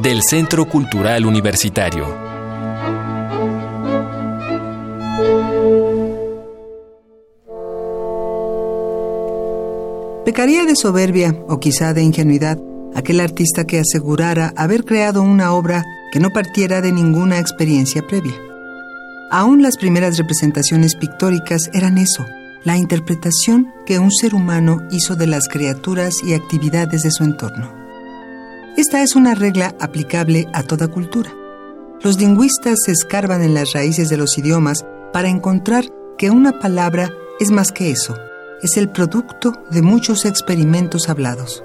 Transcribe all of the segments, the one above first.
del Centro Cultural Universitario. Pecaría de soberbia o quizá de ingenuidad aquel artista que asegurara haber creado una obra que no partiera de ninguna experiencia previa. Aún las primeras representaciones pictóricas eran eso, la interpretación que un ser humano hizo de las criaturas y actividades de su entorno. Esta es una regla aplicable a toda cultura. Los lingüistas se escarban en las raíces de los idiomas para encontrar que una palabra es más que eso, es el producto de muchos experimentos hablados.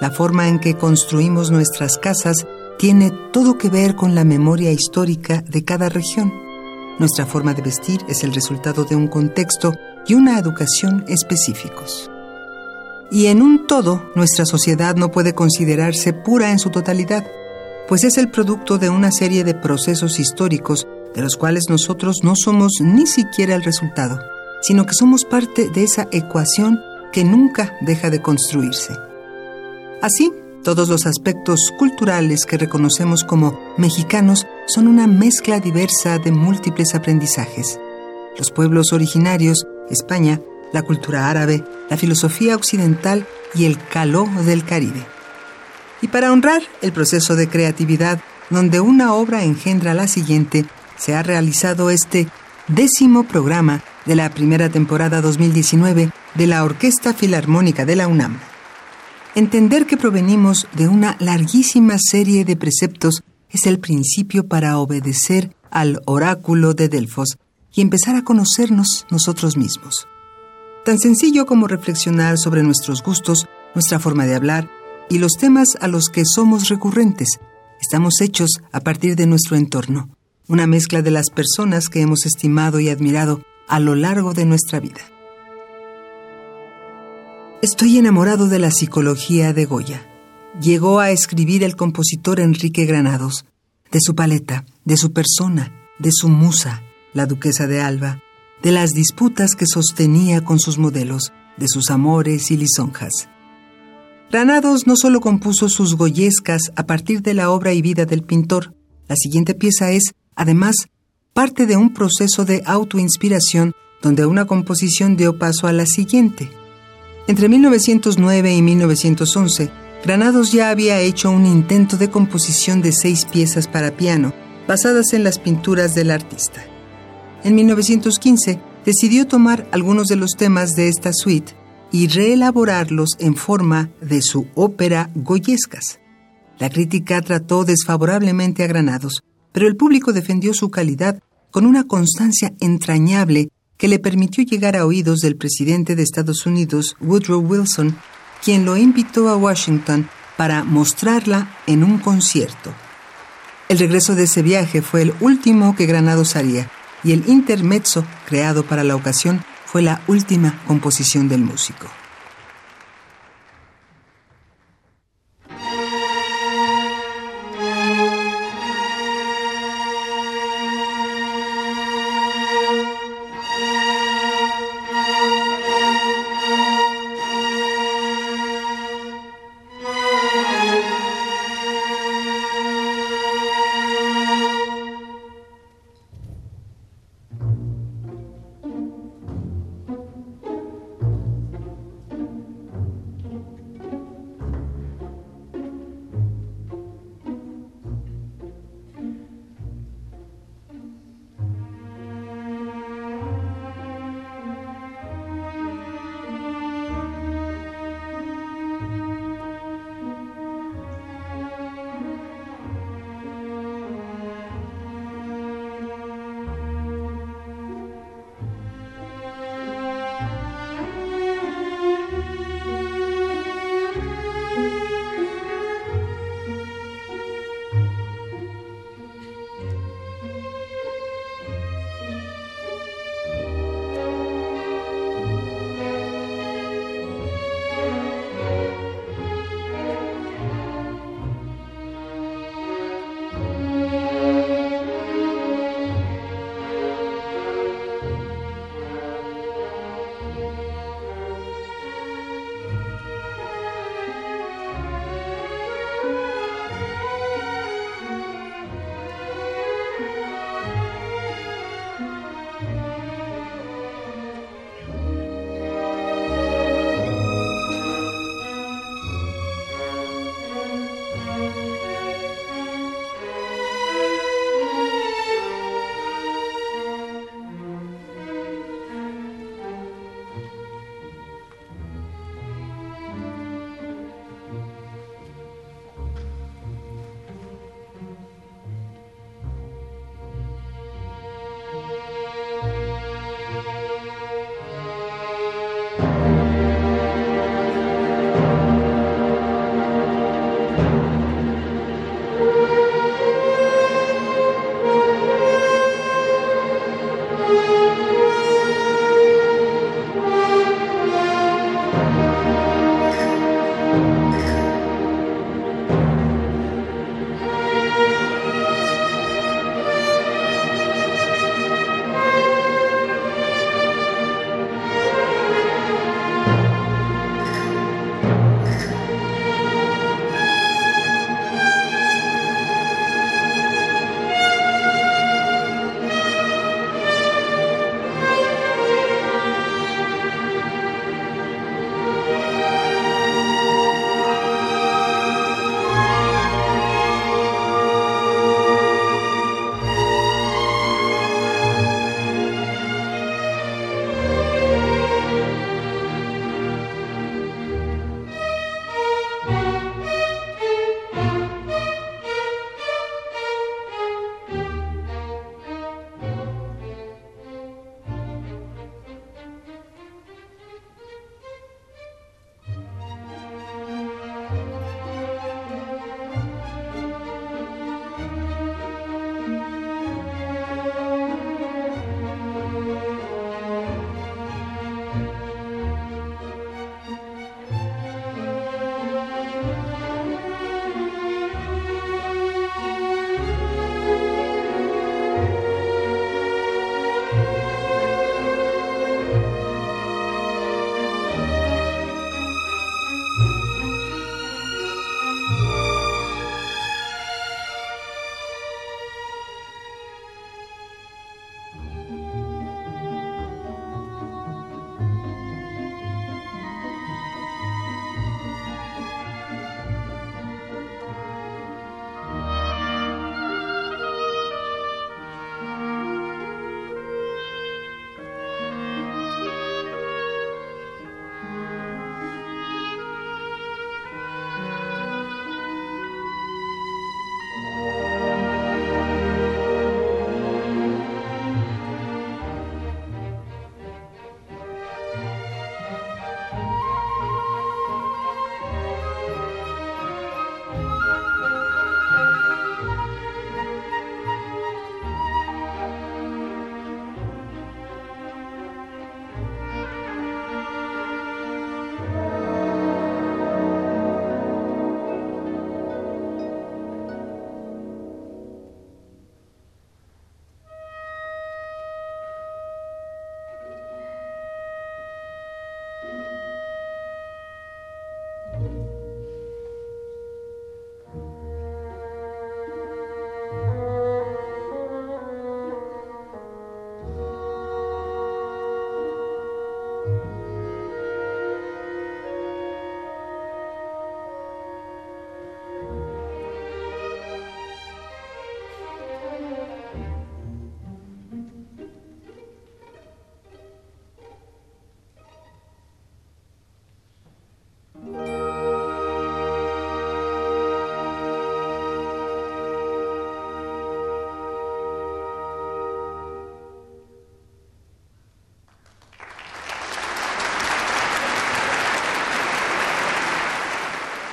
La forma en que construimos nuestras casas tiene todo que ver con la memoria histórica de cada región. Nuestra forma de vestir es el resultado de un contexto y una educación específicos. Y en un todo, nuestra sociedad no puede considerarse pura en su totalidad, pues es el producto de una serie de procesos históricos de los cuales nosotros no somos ni siquiera el resultado, sino que somos parte de esa ecuación que nunca deja de construirse. Así, todos los aspectos culturales que reconocemos como mexicanos son una mezcla diversa de múltiples aprendizajes. Los pueblos originarios, España, la cultura árabe, la filosofía occidental y el caló del Caribe. Y para honrar el proceso de creatividad donde una obra engendra la siguiente, se ha realizado este décimo programa de la primera temporada 2019 de la Orquesta Filarmónica de la UNAM. Entender que provenimos de una larguísima serie de preceptos es el principio para obedecer al oráculo de Delfos y empezar a conocernos nosotros mismos. Tan sencillo como reflexionar sobre nuestros gustos, nuestra forma de hablar y los temas a los que somos recurrentes. Estamos hechos a partir de nuestro entorno, una mezcla de las personas que hemos estimado y admirado a lo largo de nuestra vida. Estoy enamorado de la psicología de Goya. Llegó a escribir el compositor Enrique Granados, de su paleta, de su persona, de su musa, la duquesa de Alba, de las disputas que sostenía con sus modelos, de sus amores y lisonjas. Granados no solo compuso sus goyescas a partir de la obra y vida del pintor, la siguiente pieza es, además, parte de un proceso de autoinspiración donde una composición dio paso a la siguiente. Entre 1909 y 1911, Granados ya había hecho un intento de composición de seis piezas para piano, basadas en las pinturas del artista. En 1915 decidió tomar algunos de los temas de esta suite y reelaborarlos en forma de su ópera Goyescas. La crítica trató desfavorablemente a Granados, pero el público defendió su calidad con una constancia entrañable que le permitió llegar a oídos del presidente de Estados Unidos, Woodrow Wilson, quien lo invitó a Washington para mostrarla en un concierto. El regreso de ese viaje fue el último que Granados haría, y el intermezzo creado para la ocasión fue la última composición del músico.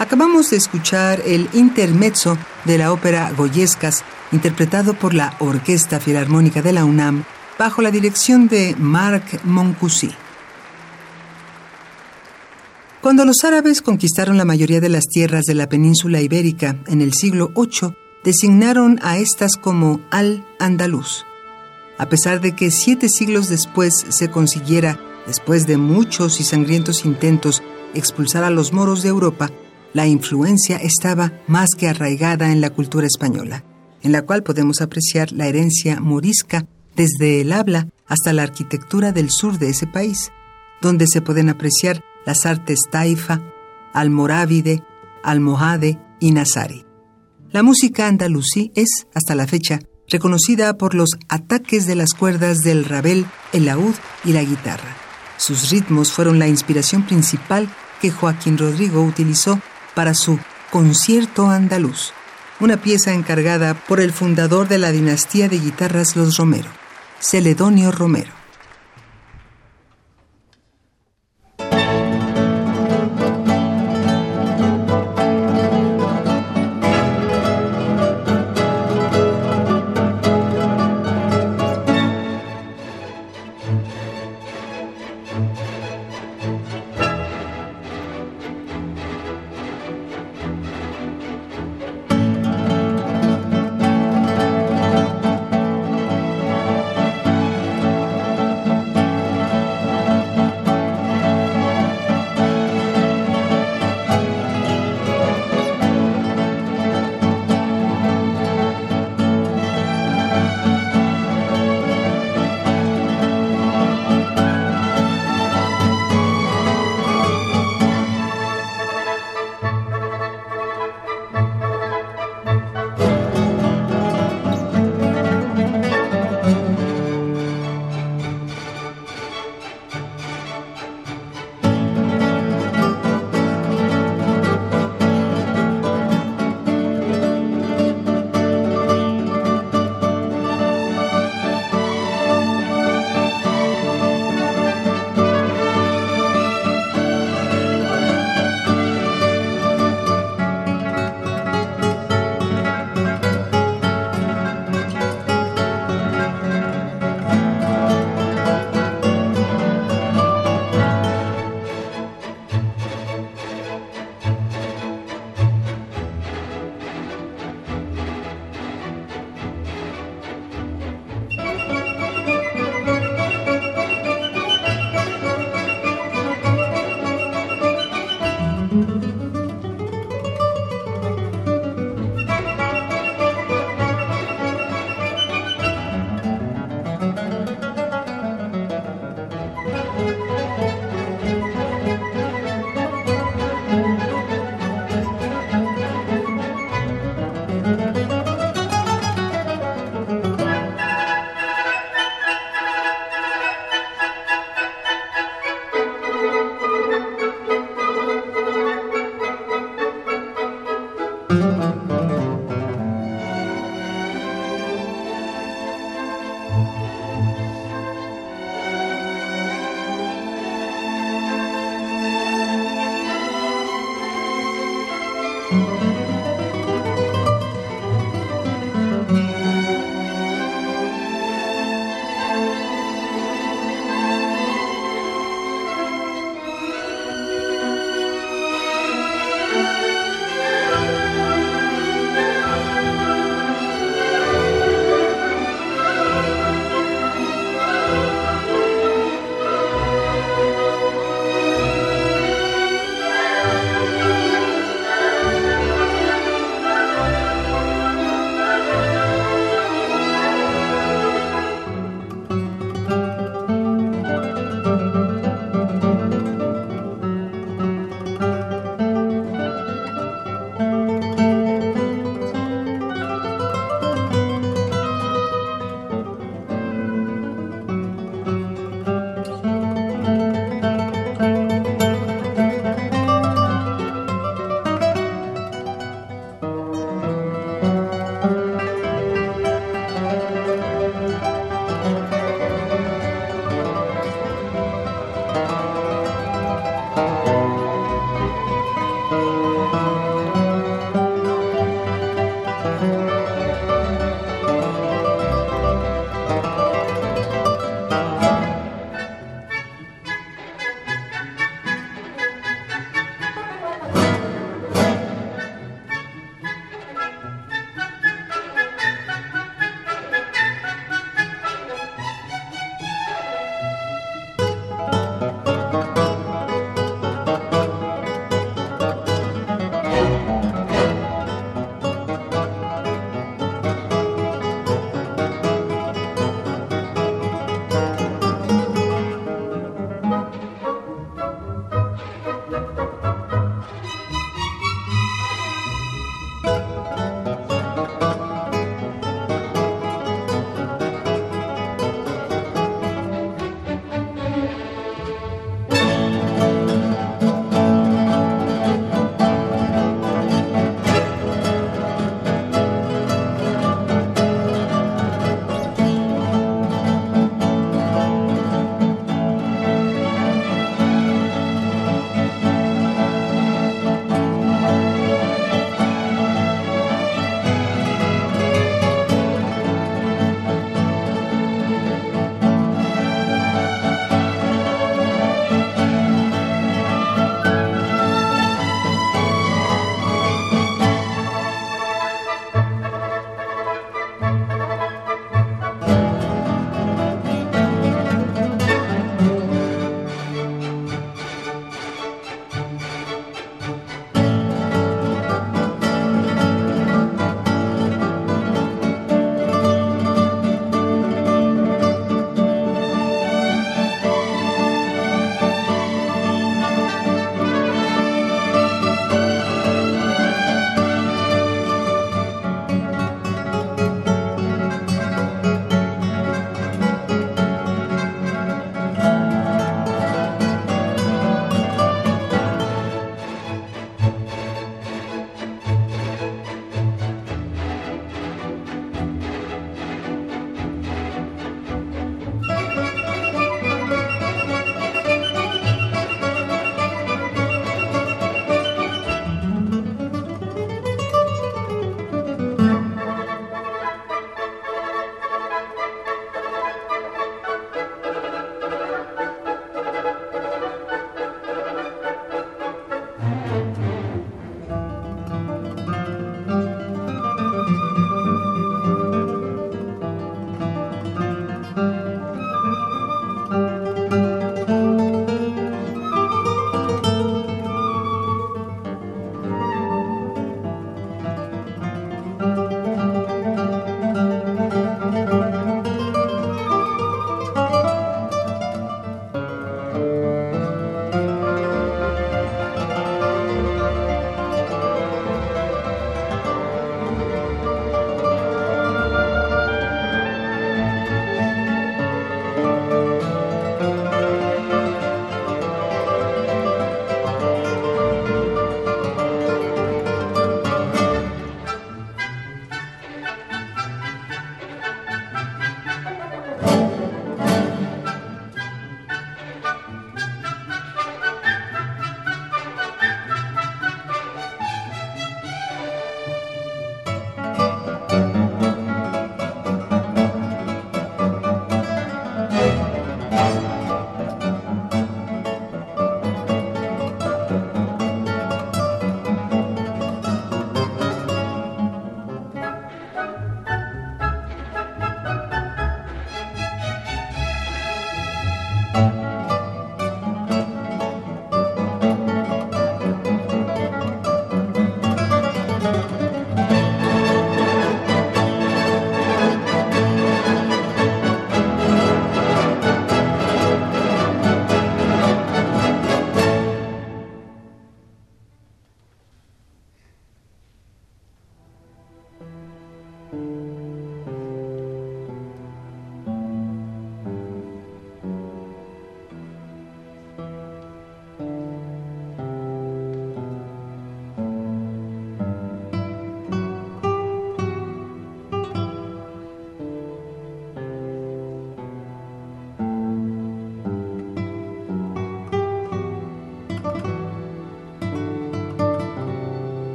Acabamos de escuchar el intermezzo de la ópera Goyescas, interpretado por la Orquesta Filarmónica de la UNAM, bajo la dirección de Marc Moncoussi. Cuando los árabes conquistaron la mayoría de las tierras de la península ibérica en el siglo VIII, designaron a estas como Al-Andalus. A pesar de que siete siglos después se consiguiera, después de muchos y sangrientos intentos, expulsar a los moros de Europa, la influencia estaba más que arraigada en la cultura española, en la cual podemos apreciar la herencia morisca desde el habla hasta la arquitectura del sur de ese país, donde se pueden apreciar las artes taifa, almorávide, almohade y nazari. La música andalusí es, hasta la fecha, reconocida por los ataques de las cuerdas del rabel, el laúd y la guitarra. Sus ritmos fueron la inspiración principal que Joaquín Rodrigo utilizó para su Concierto Andaluz, una pieza encargada por el fundador de la dinastía de guitarras Los Romero, Celedonio Romero.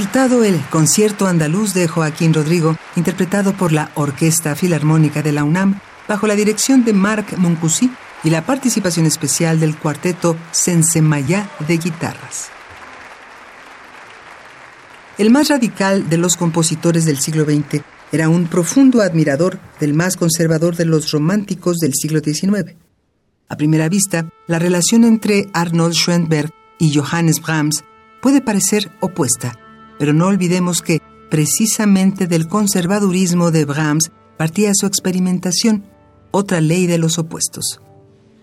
El concierto andaluz de Joaquín Rodrigo, interpretado por la Orquesta Filarmónica de la UNAM, bajo la dirección de Marc Moncousy y la participación especial del cuarteto Sensemayá de guitarras. El más radical de los compositores del siglo XX era un profundo admirador del más conservador de los románticos del siglo XIX. A primera vista, la relación entre Arnold Schoenberg y Johannes Brahms puede parecer opuesta, pero no olvidemos que precisamente del conservadurismo de Brahms partía su experimentación, otra ley de los opuestos.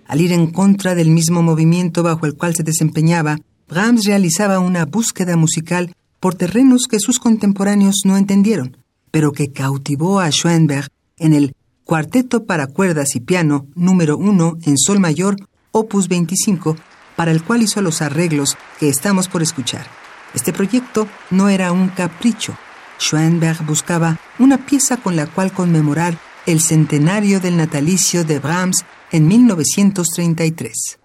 Al ir en contra del mismo movimiento bajo el cual se desempeñaba, Brahms realizaba una búsqueda musical por terrenos que sus contemporáneos no entendieron, pero que cautivó a Schoenberg en el Cuarteto para cuerdas y piano número 1 en sol mayor, opus 25, para el cual hizo los arreglos que estamos por escuchar. Este proyecto no era un capricho. Schoenberg buscaba una pieza con la cual conmemorar el centenario del natalicio de Brahms en 1933.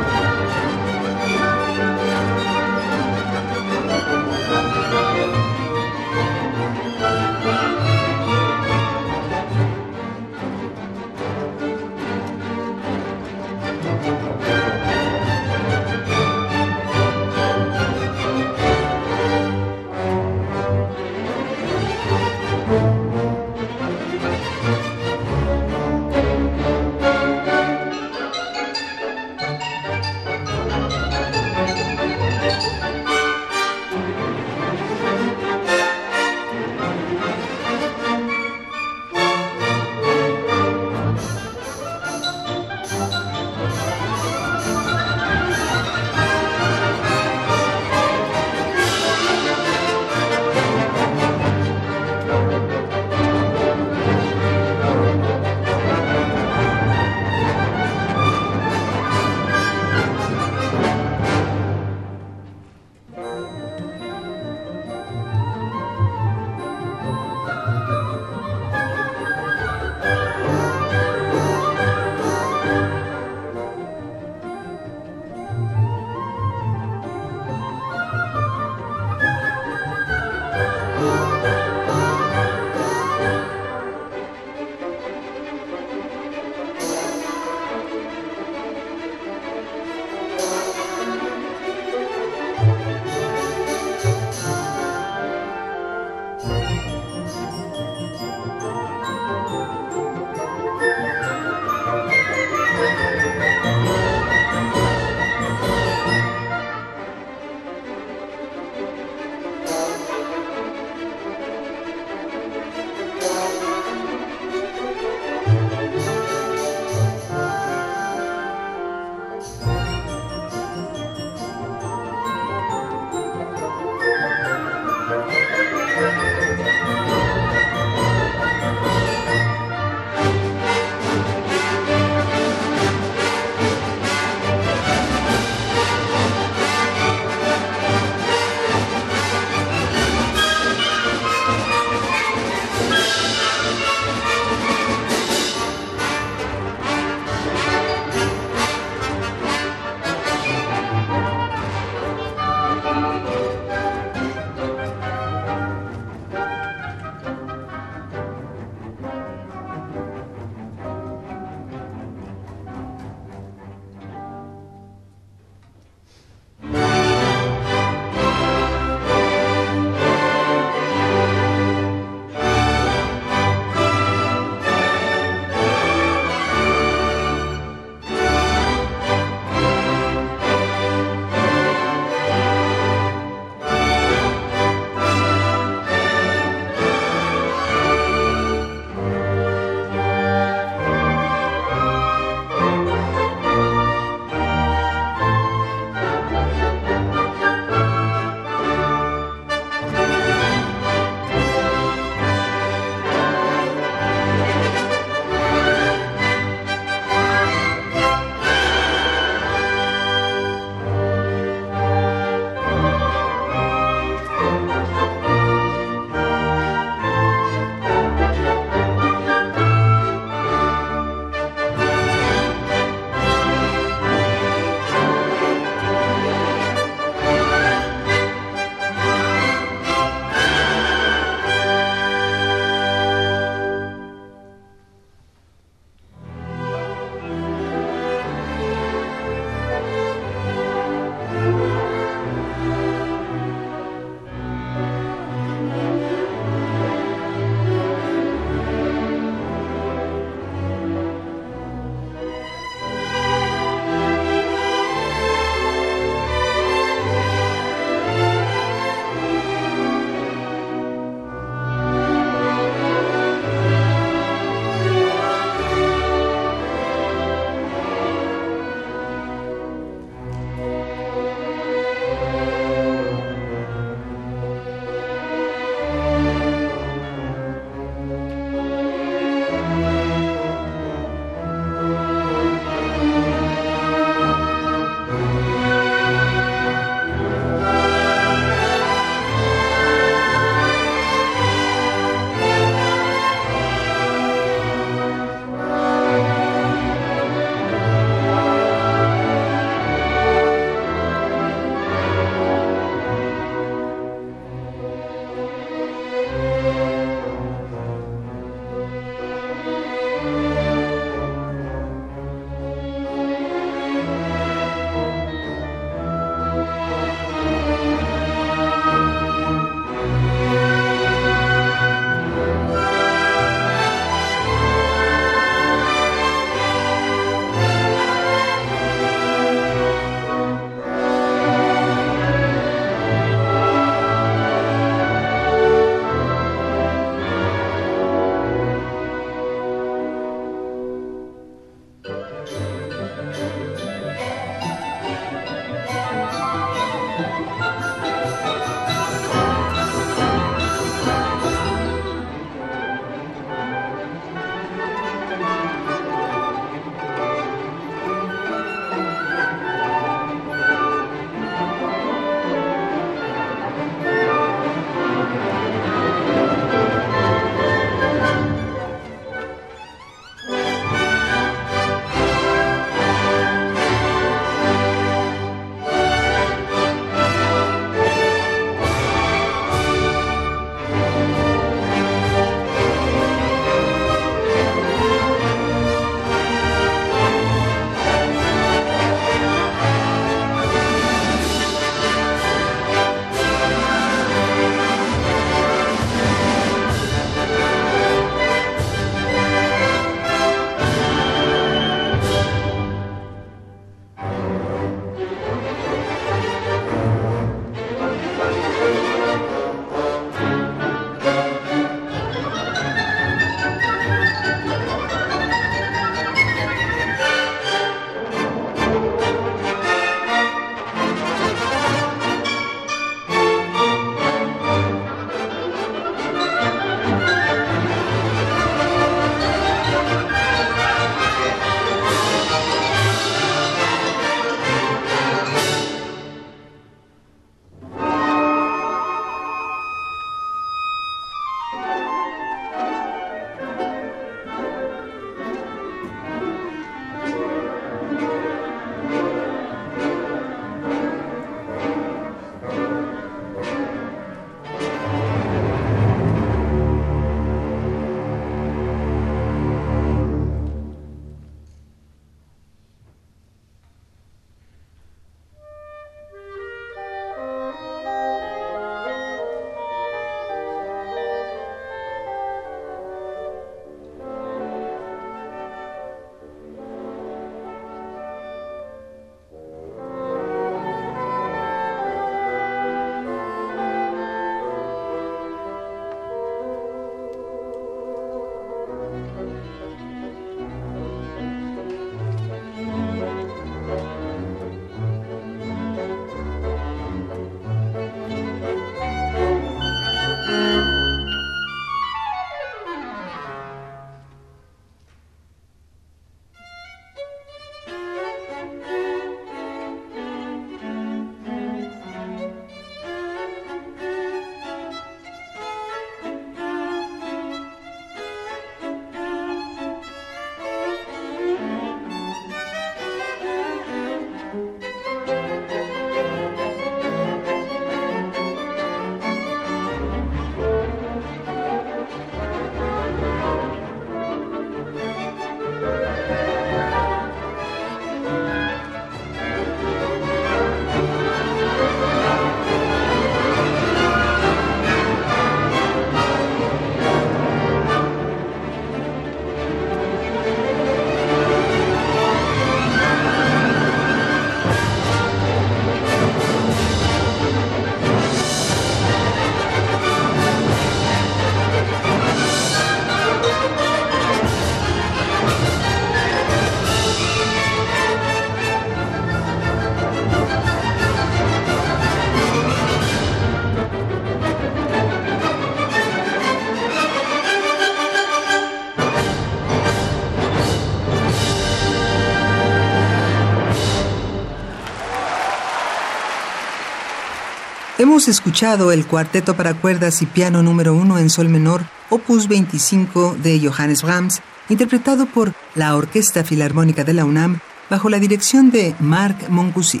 Hemos escuchado el cuarteto para cuerdas y piano número 1 en sol menor, opus 25 de Johannes Brahms, interpretado por la Orquesta Filarmónica de la UNAM bajo la dirección de Marc Moncoussi.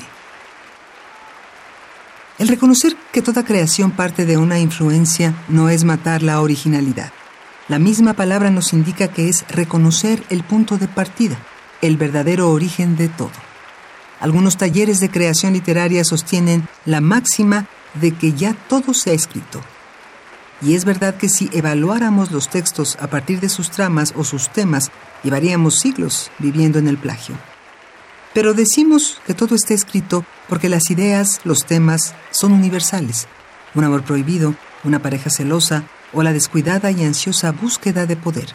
El reconocer que toda creación parte de una influencia no es matar la originalidad. La misma palabra nos indica que es reconocer el punto de partida, el verdadero origen de todo. Algunos talleres de creación literaria sostienen la máxima de que ya todo se ha escrito. Y es verdad que si evaluáramos los textos a partir de sus tramas o sus temas, llevaríamos siglos viviendo en el plagio. Pero decimos que todo está escrito porque las ideas, los temas, son universales. Un amor prohibido, una pareja celosa o la descuidada y ansiosa búsqueda de poder.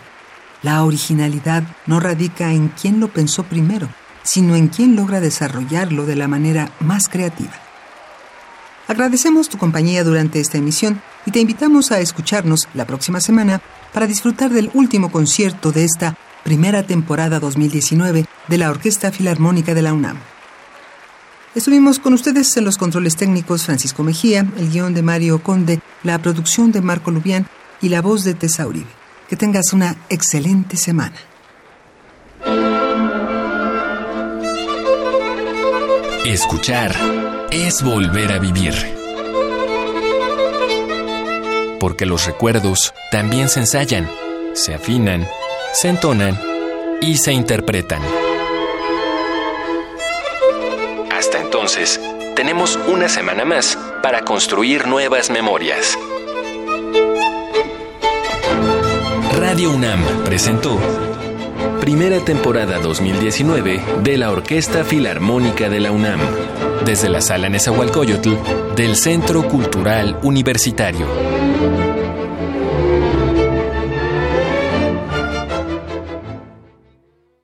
La originalidad no radica en quién lo pensó primero, sino en quién logra desarrollarlo de la manera más creativa. Agradecemos tu compañía durante esta emisión y te invitamos a escucharnos la próxima semana para disfrutar del último concierto de esta primera temporada 2019 de la Orquesta Filarmónica de la UNAM. Estuvimos con ustedes en los controles técnicos Francisco Mejía, el guion de Mario Conde, la producción de Marco Lubián y la voz de Tessa Uribe. Que tengas una excelente semana. Escuchar es volver a vivir. Porque los recuerdos también se ensayan, se afinan, se entonan y se interpretan. Hasta entonces, tenemos una semana más para construir nuevas memorias. Radio UNAM presentó Primera temporada 2019 de la Orquesta Filarmónica de la UNAM, desde la Sala Nezahualcóyotl del Centro Cultural Universitario.